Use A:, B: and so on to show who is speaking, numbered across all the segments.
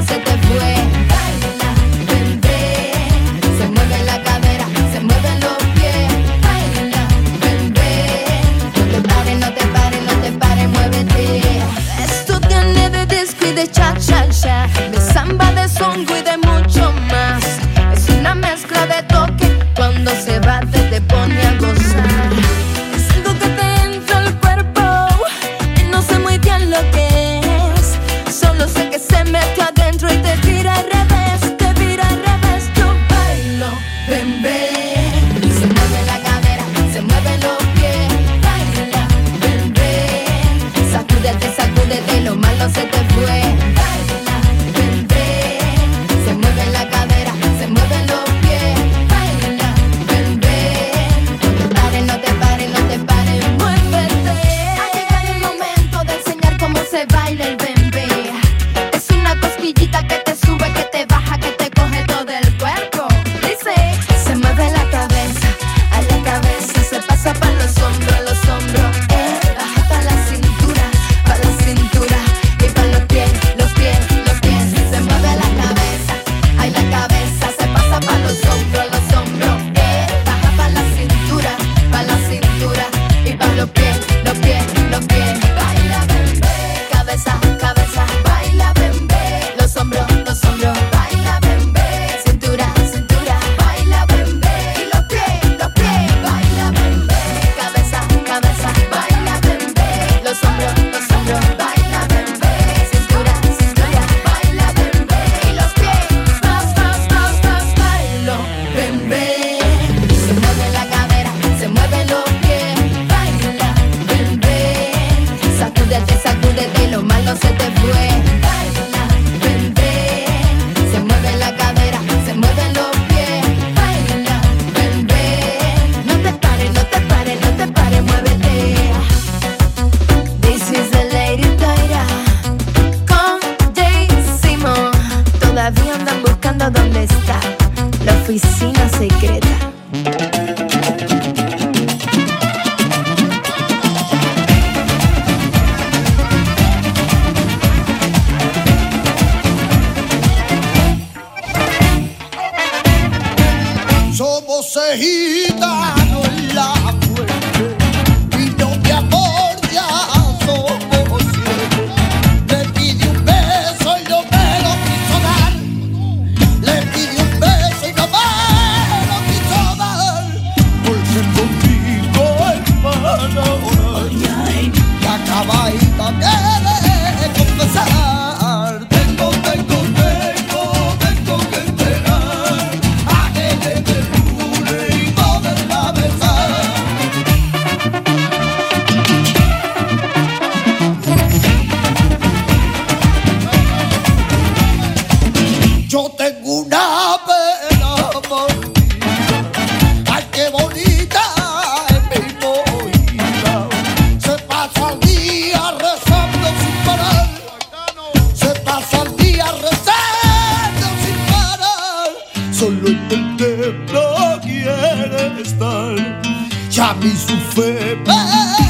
A: Pasa el día
B: Já ya me hizo.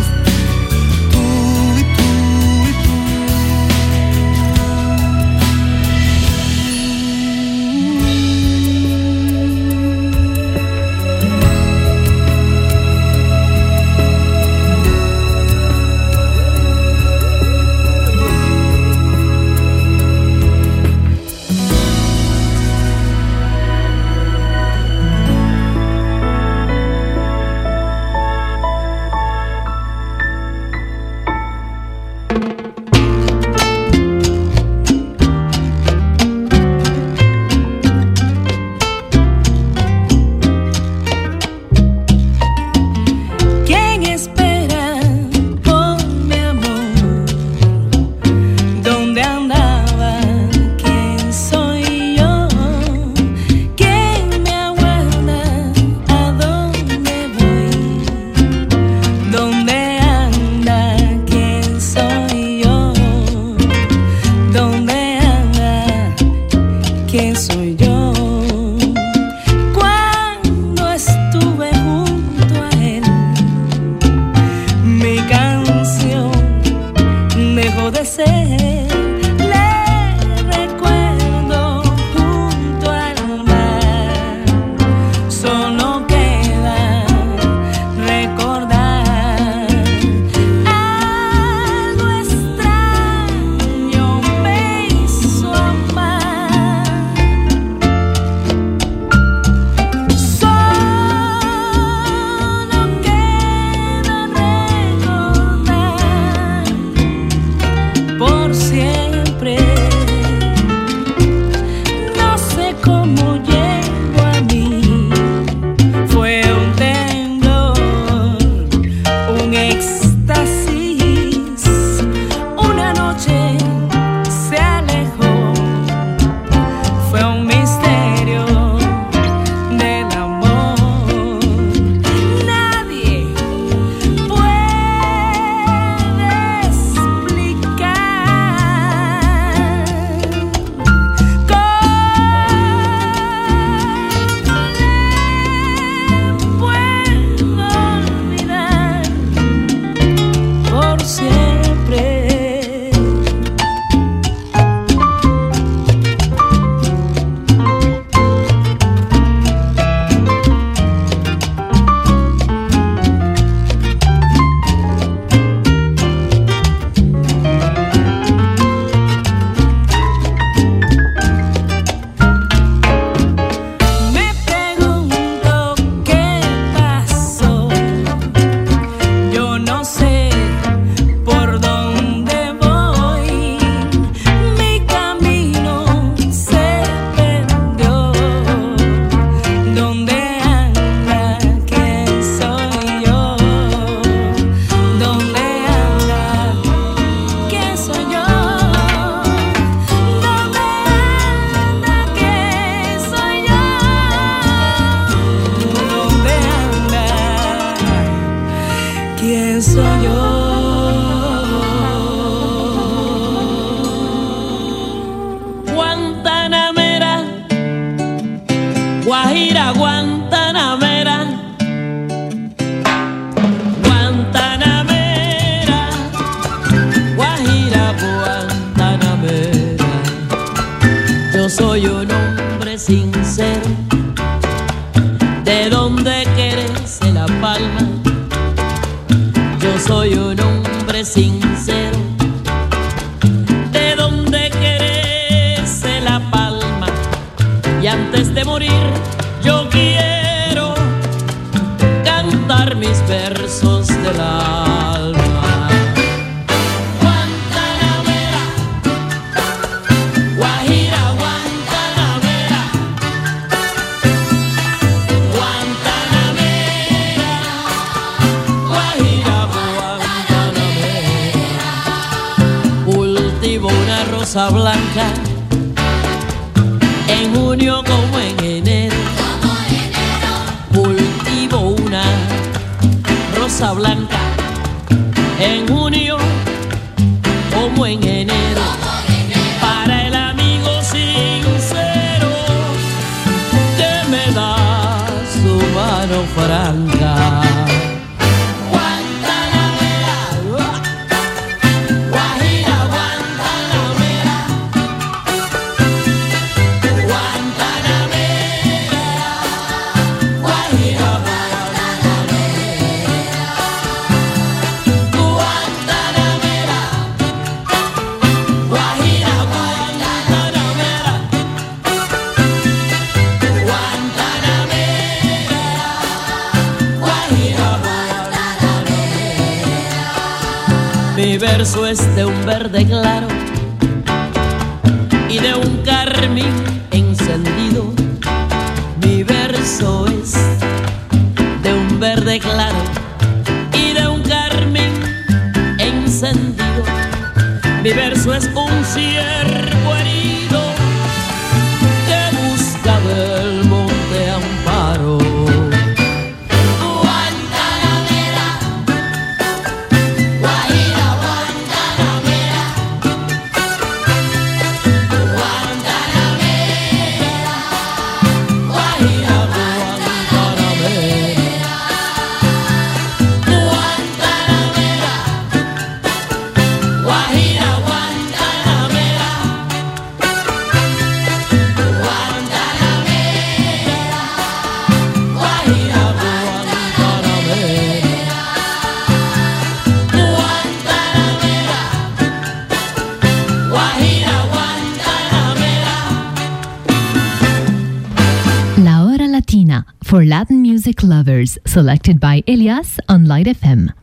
C: Selected by Elias on Light FM.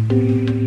D: Guantanamera,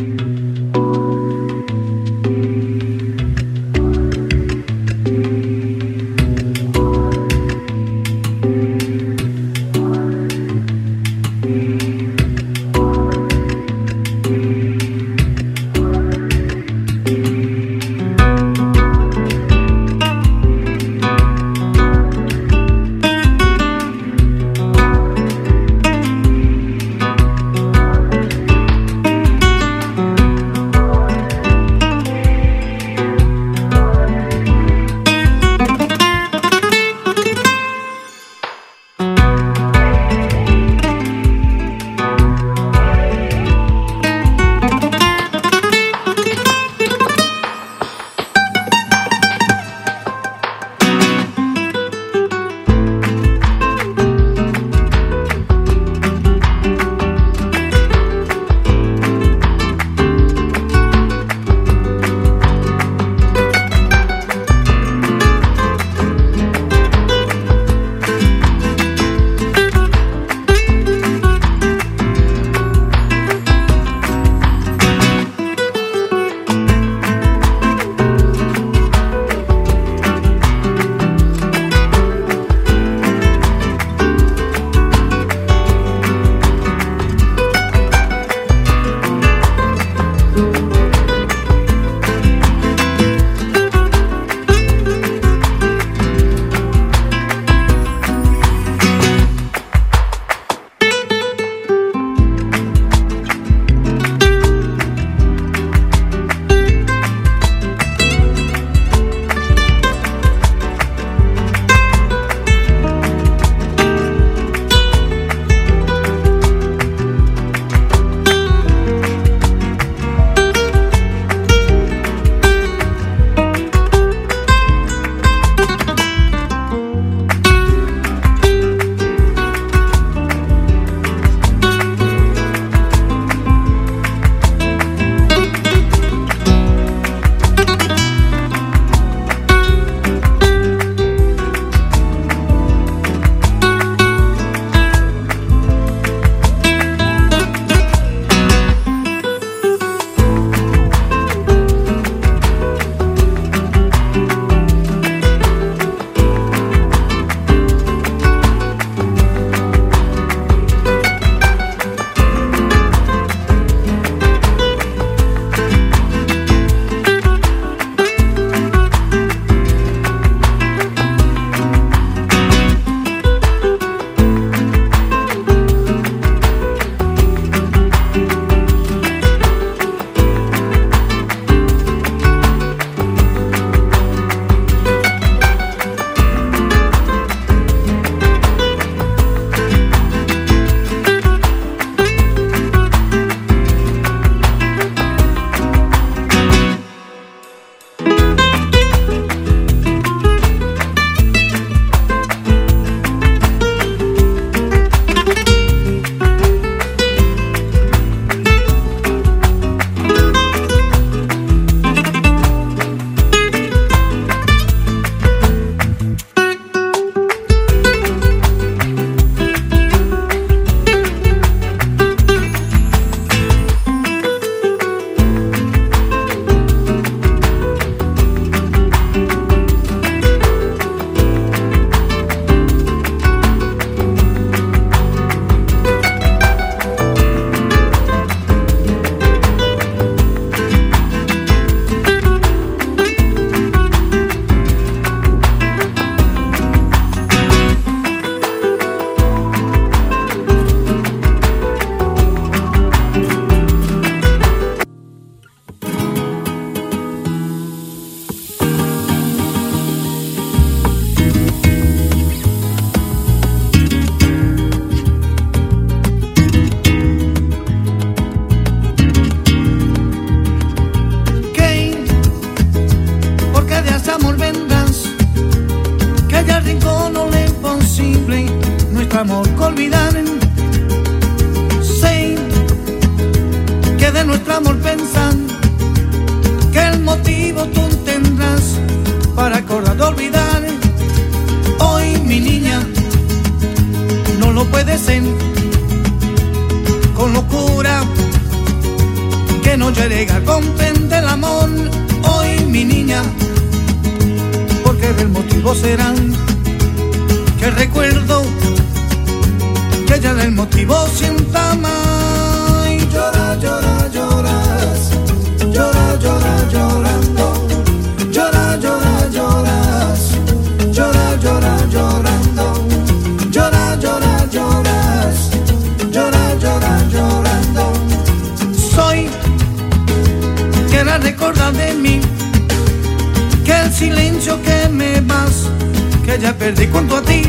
B: ya perdí cuanto a ti.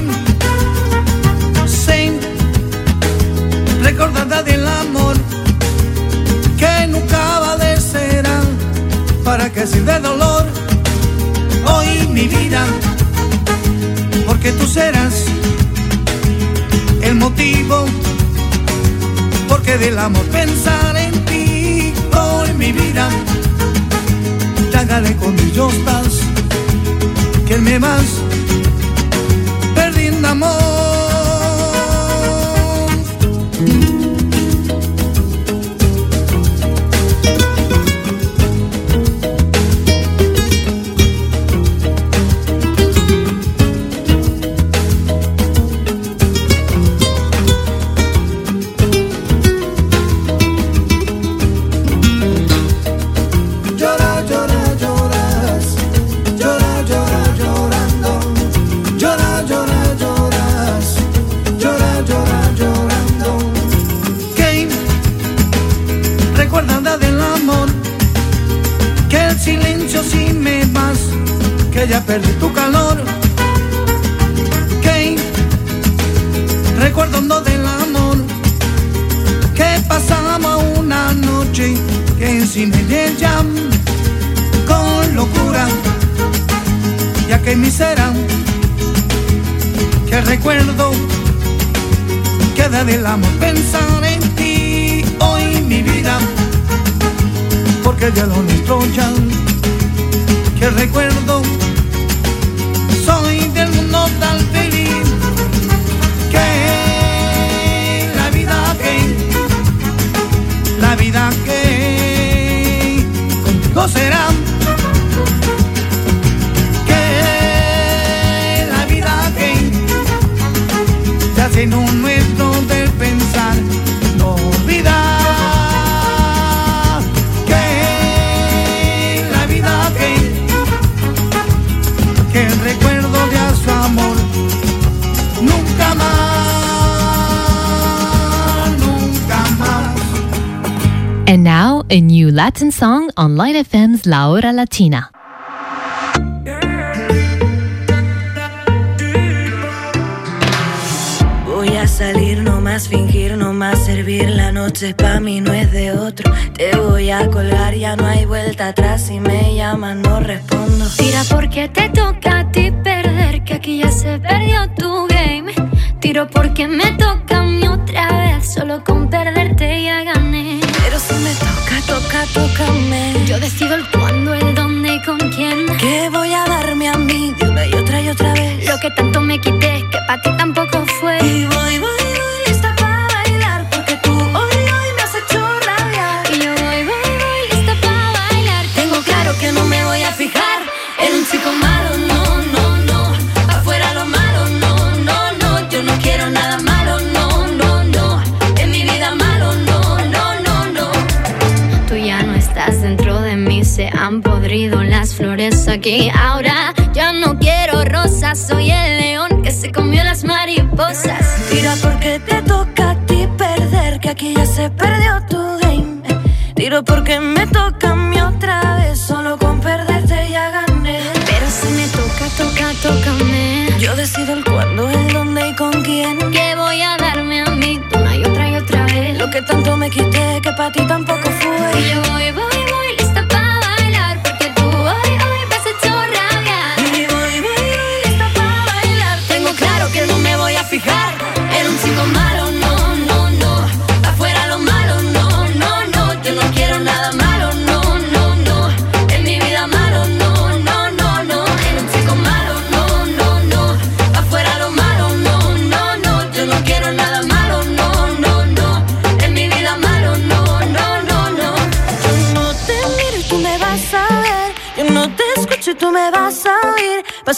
B: Sé recordada del amor que nunca va de ser para que sin de dolor hoy mi vida porque tú serás el motivo porque del amor pensar en ti hoy mi vida. Hágale con ellos estás que me más amor. Porque ya lo nuestro que recuerdo
A: song on Light FM's La Hora Latina.
E: Voy a salir, no más fingir, no más servir. La noche pa' mí no es de otro. Te voy a colgar, ya no hay vuelta atrás. Si me llaman, no respondo.
F: Tira porque te toca a ti perder, que aquí ya se perdió tu game. Tiro porque me toca a mí otra vez, solo con perderte ya gané.
E: Pero si me toca, toca, tócame.
F: Yo decido el cuándo, el dónde y con quién.
E: ¿Qué voy a darme a mí de una y otra y otra vez?
F: Lo que tanto me quité, que para ti tampoco fue.
E: Y voy, voy,
F: aquí. Ahora ya no quiero rosas, soy el león que se comió las mariposas.
E: Tira porque te toca a ti perder, que aquí ya se perdió tu game. Tiro porque me toca a mí otra vez, solo con perderte ya gané.
F: Pero si me toca, toca, tócame.
E: Yo decido el cuándo, el dónde y con quién.
F: Que voy a darme a mí una y otra y otra vez.
E: Lo que tanto me quité, que para ti tampoco fue.
F: Y yo voy, voy,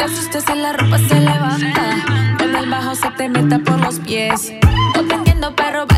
G: te asustes en la ropa se levanta. Con el bajo se te meta por los pies. No te pero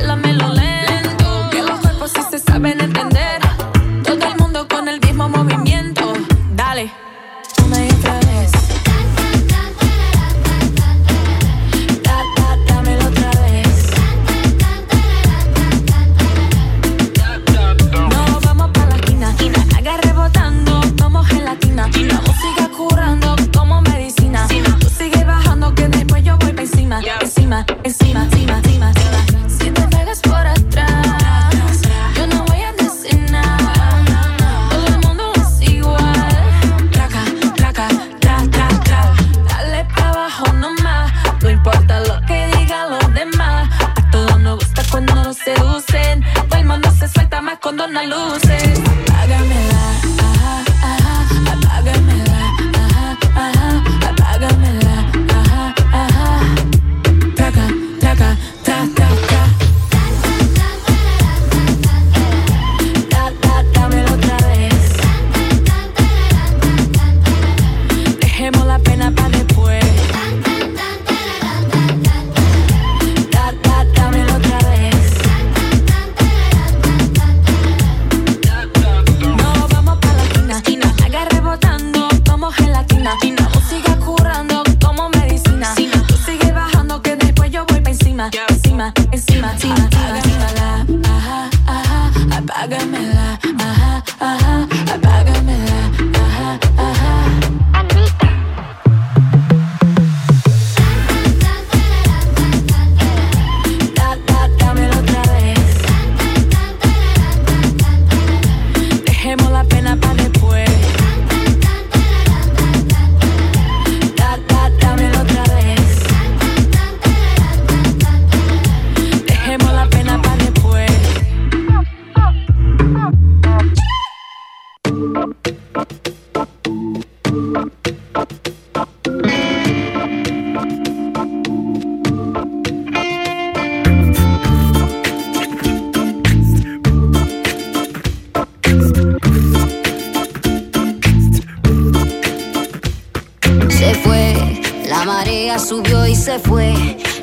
G: se
H: fue,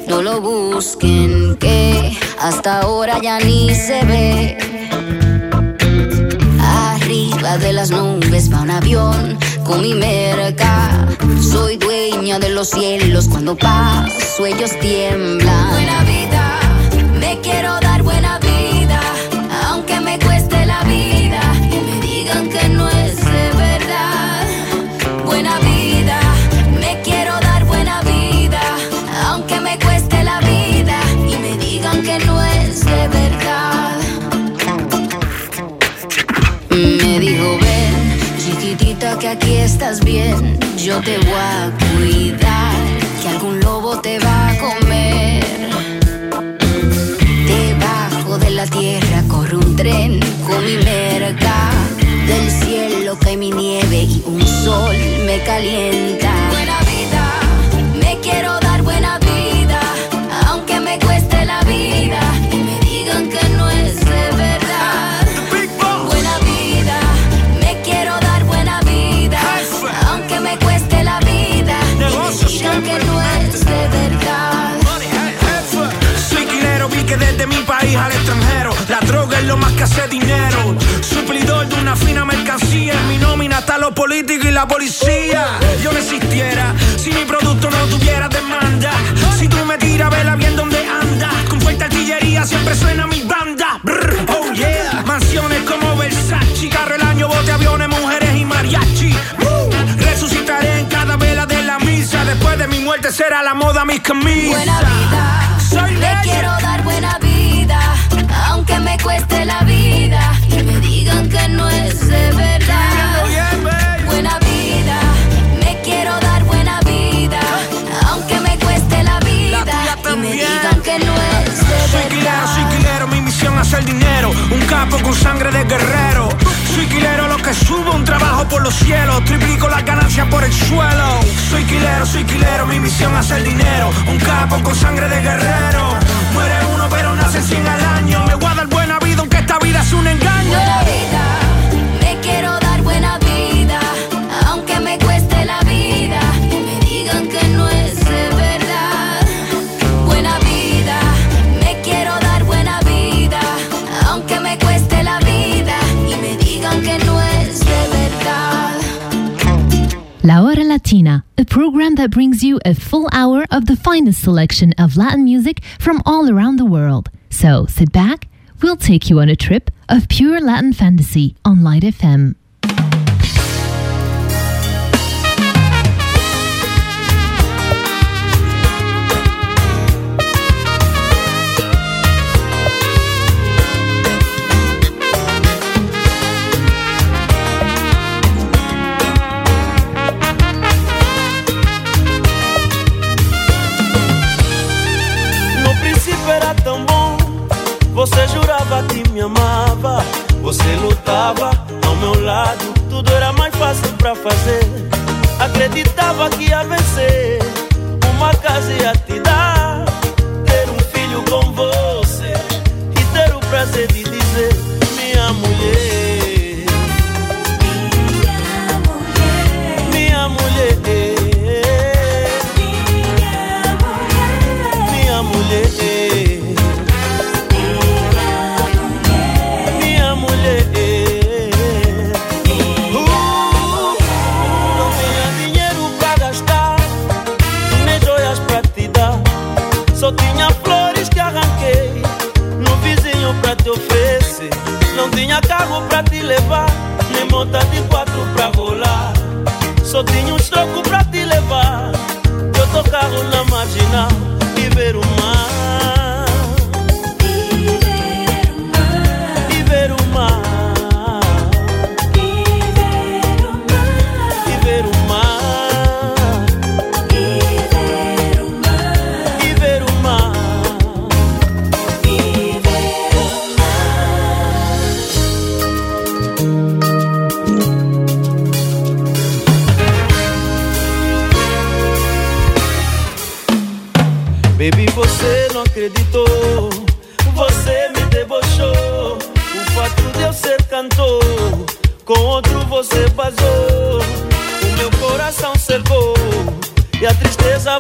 H: no lo busquen que hasta ahora ya ni se ve. Arriba de las nubes va un avión con mi merca. Soy dueña de los cielos, cuando paso ellos tiemblan. Buena vida, me quiero dar. estás bien, yo te voy a cuidar, que algún lobo te va a comer. Debajo de la tierra corre un tren con mi merca, del cielo cae mi nieve y un sol me calienta. hace dinero. Suplidor de
I: una fina mercancía. En mi nómina está los políticos y la policía. Yo no existiera si mi producto no tuviera demanda. Si tú me tiras, vela bien donde anda. Con fuerte artillería siempre suena mi banda. Brr, oh yeah. Mansiones como Versace. Carro el año, bote, aviones, mujeres y mariachi. Resucitaré en cada vela de la misa. Después de mi muerte será la moda mis camisas.
H: Buena vida. Soy Le quiero dar buena vida cueste la vida y me digan que no es de verdad. Buena vida, me quiero dar buena vida, aunque me cueste la vida y me digan que no es de
I: soy Quilero, soy quilero, mi misión es hacer dinero, un capo con sangre de guerrero. Soy quilero, lo que subo, un trabajo por los cielos, triplico las ganancias por el suelo. Soy quilero, soy quilero, mi misión es hacer dinero, un capo con sangre de guerrero. Muere uno pero nace 100 al vida aunque esta vida es un engaño.
H: Buena vida, me quiero dar buena vida, aunque me cueste la vida y me digan que no es de verdad. Buena vida, me quiero dar buena vida, aunque me cueste la vida y me digan que no es de verdad.
J: La Hora Latina, a program that brings you a full hour of the finest selection of Latin music from all around the world. So sit back, we'll take you on a trip of pure Latin fantasy on Light FM.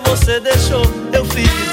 K: Você deixou. Eu fiz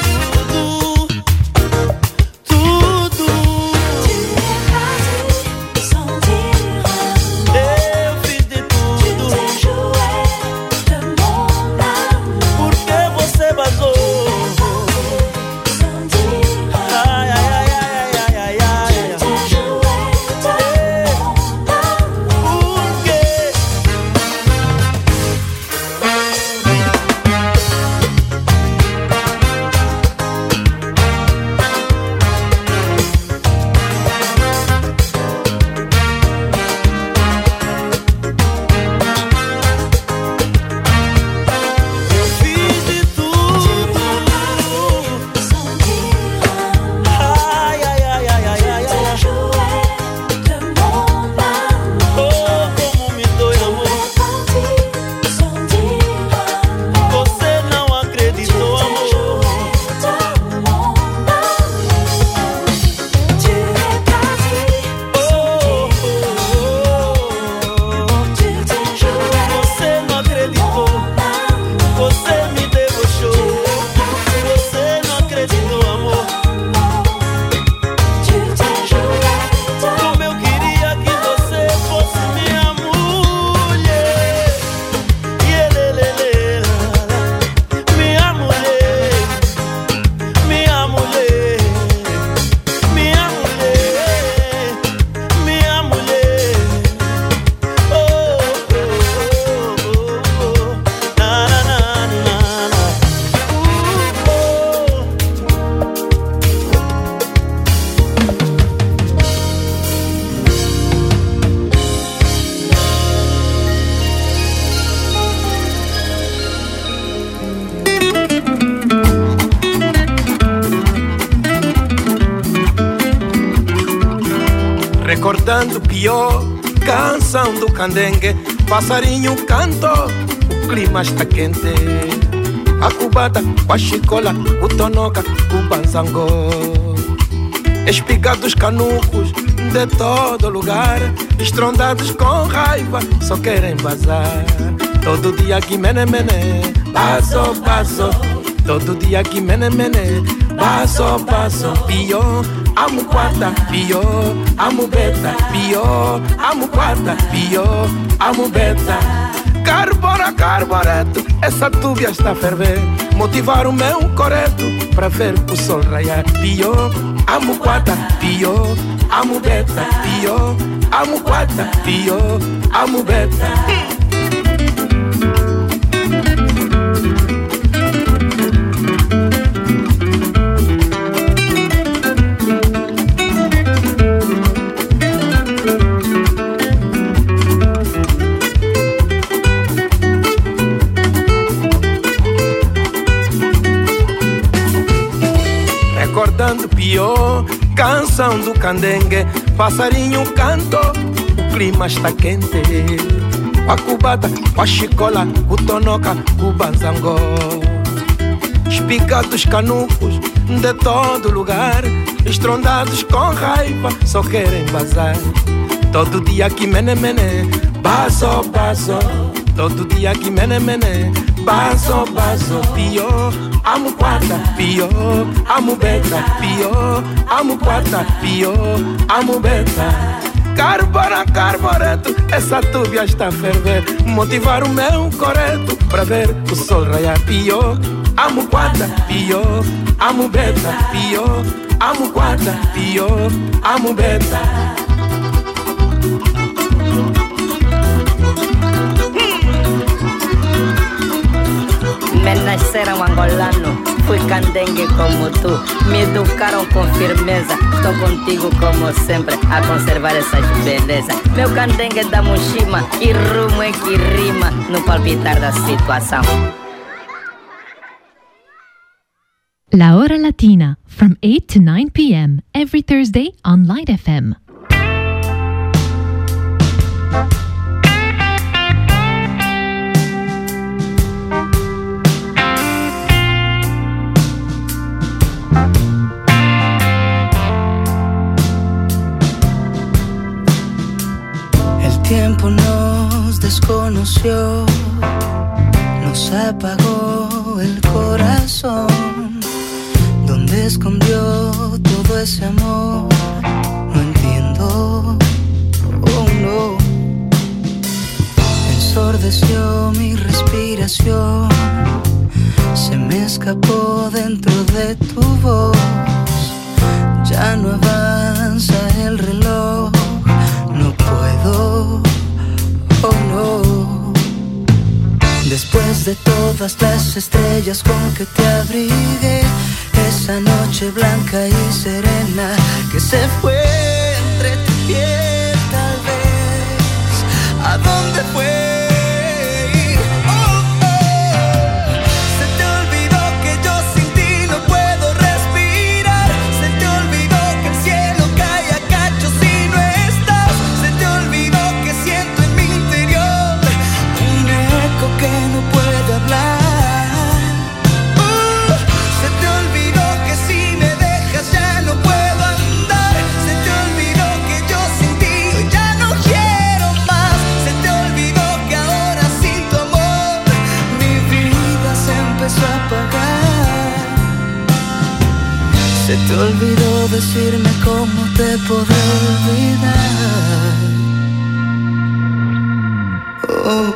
L: Recordando pior, canção do candengue, passarinho canto, o clima está quente. A cubata, a chicola, o tonoca, o banzango. Espigados canucos de todo lugar, estrondados com raiva, só querem vazar. Todo dia que mene mene, passo passo. Todo dia que mene mene, passo passo. Pior, amo quarta, pior, amo beta, pior, amo quarta, pior, amo beta. Carbora, carboreto, essa tubia está a ferver. Motivar o meu coreto para ver o sol raiar. Pior, amo quarta, pior, amo beta, pior, amo quarta, pior, amo beta. Do candengue, passarinho canto, o clima está quente. A cubata, a chicola, o tonoca, o banzangó. Espigados canucos de todo lugar, estrondados com raiva, só querem vazar. Todo dia que mene mene, passo. Todo dia que mene mene, passo, passo. Pior, amo quarta, pior, amo beta, pior, amo quarta, pior, amo beta. Carbona, carboreto, essa tubia está a ferver. Motivar o meu coreto para ver o sol raiar. Pior, amo quarta, pior, amo beta, pior, amo quarta, pior, amo beta.
M: Me nasceram angolano, fui candengue como tu. Me educaram com firmeza, estou contigo como sempre a conservar essas belezas. Meu candengue da mochima e rumo é que rima no palpitar da situação.
A: La Hora Latina, from 8 to 9 p.m., every Thursday on Light FM.
N: Tiempo nos desconoció, nos apagó el corazón. ¿Dónde escondió todo ese amor? No entiendo, oh no. Ensordeció mi respiración, se me escapó dentro de tu voz. Ya no avanza el reloj puedo, oh no. Después de todas las estrellas con que te abrigué, esa noche blanca y serena que se fue entre tu piel, tal vez. ¿A dónde fue? Te olvidó decirme cómo te podré olvidar. Oh.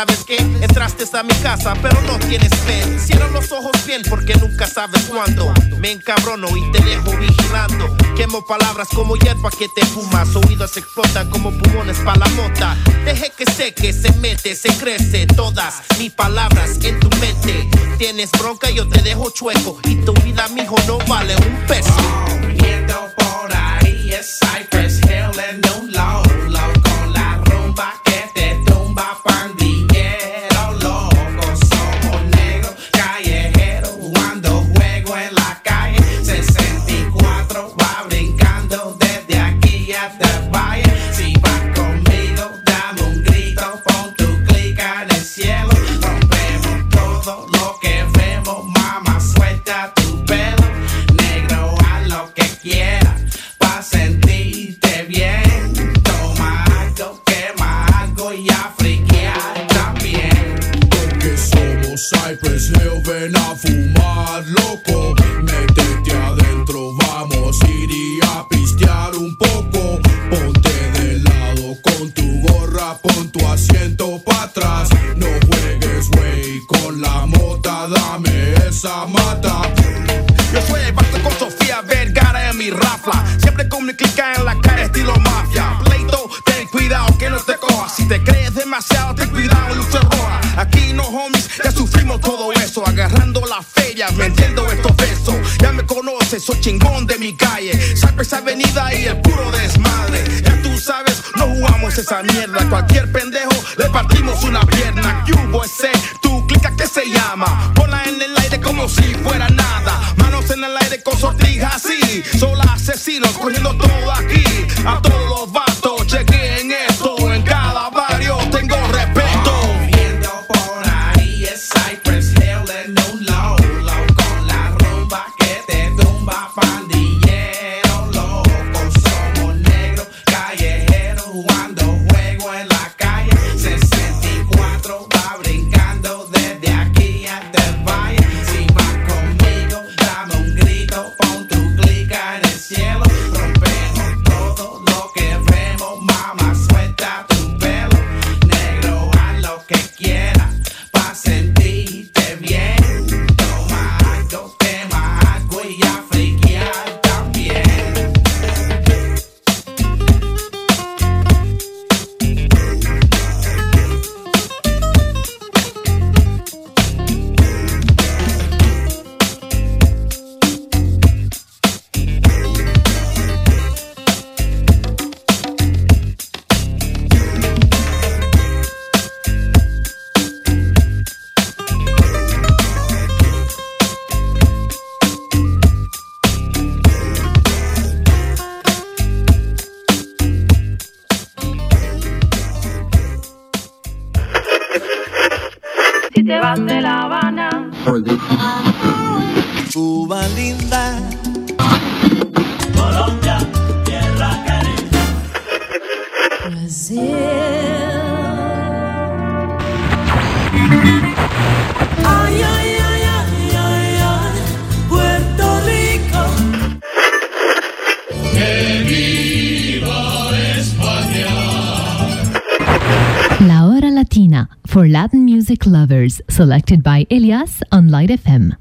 O: ¿Sabes qué? Entraste a mi casa, pero no tienes fe. Cierra los ojos bien porque nunca sabes cuándo. Me encabrono y te dejo vigilando. Quemo palabras como hierba que te fumas. Oídos explotan como pulmones para la mota. Deje que seque, se mete, se crece. Todas mis palabras en tu mente. Tienes bronca, yo te dejo chueco. Y tu vida, mijo, no vale un peso. when I fool mi calle. Cypress Avenida y el puro desmadre. Ya tú sabes, no jugamos esa mierda. Cualquier pendejo le partimos una pierna. Que hubo ese, tú clica que se llama. Ponla en el aire como si fuera nada. Manos en el aire con sortijas así. Solo asesinos cogiendo
P: selected by Elias on Light FM.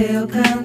Q: still come.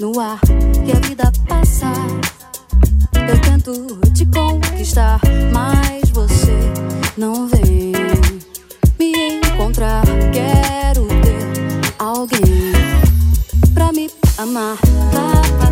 Q: No
R: ar e a vida passa. Eu tento te conquistar, mas você não vem me encontrar. Quero ter alguém pra me amar. Lá,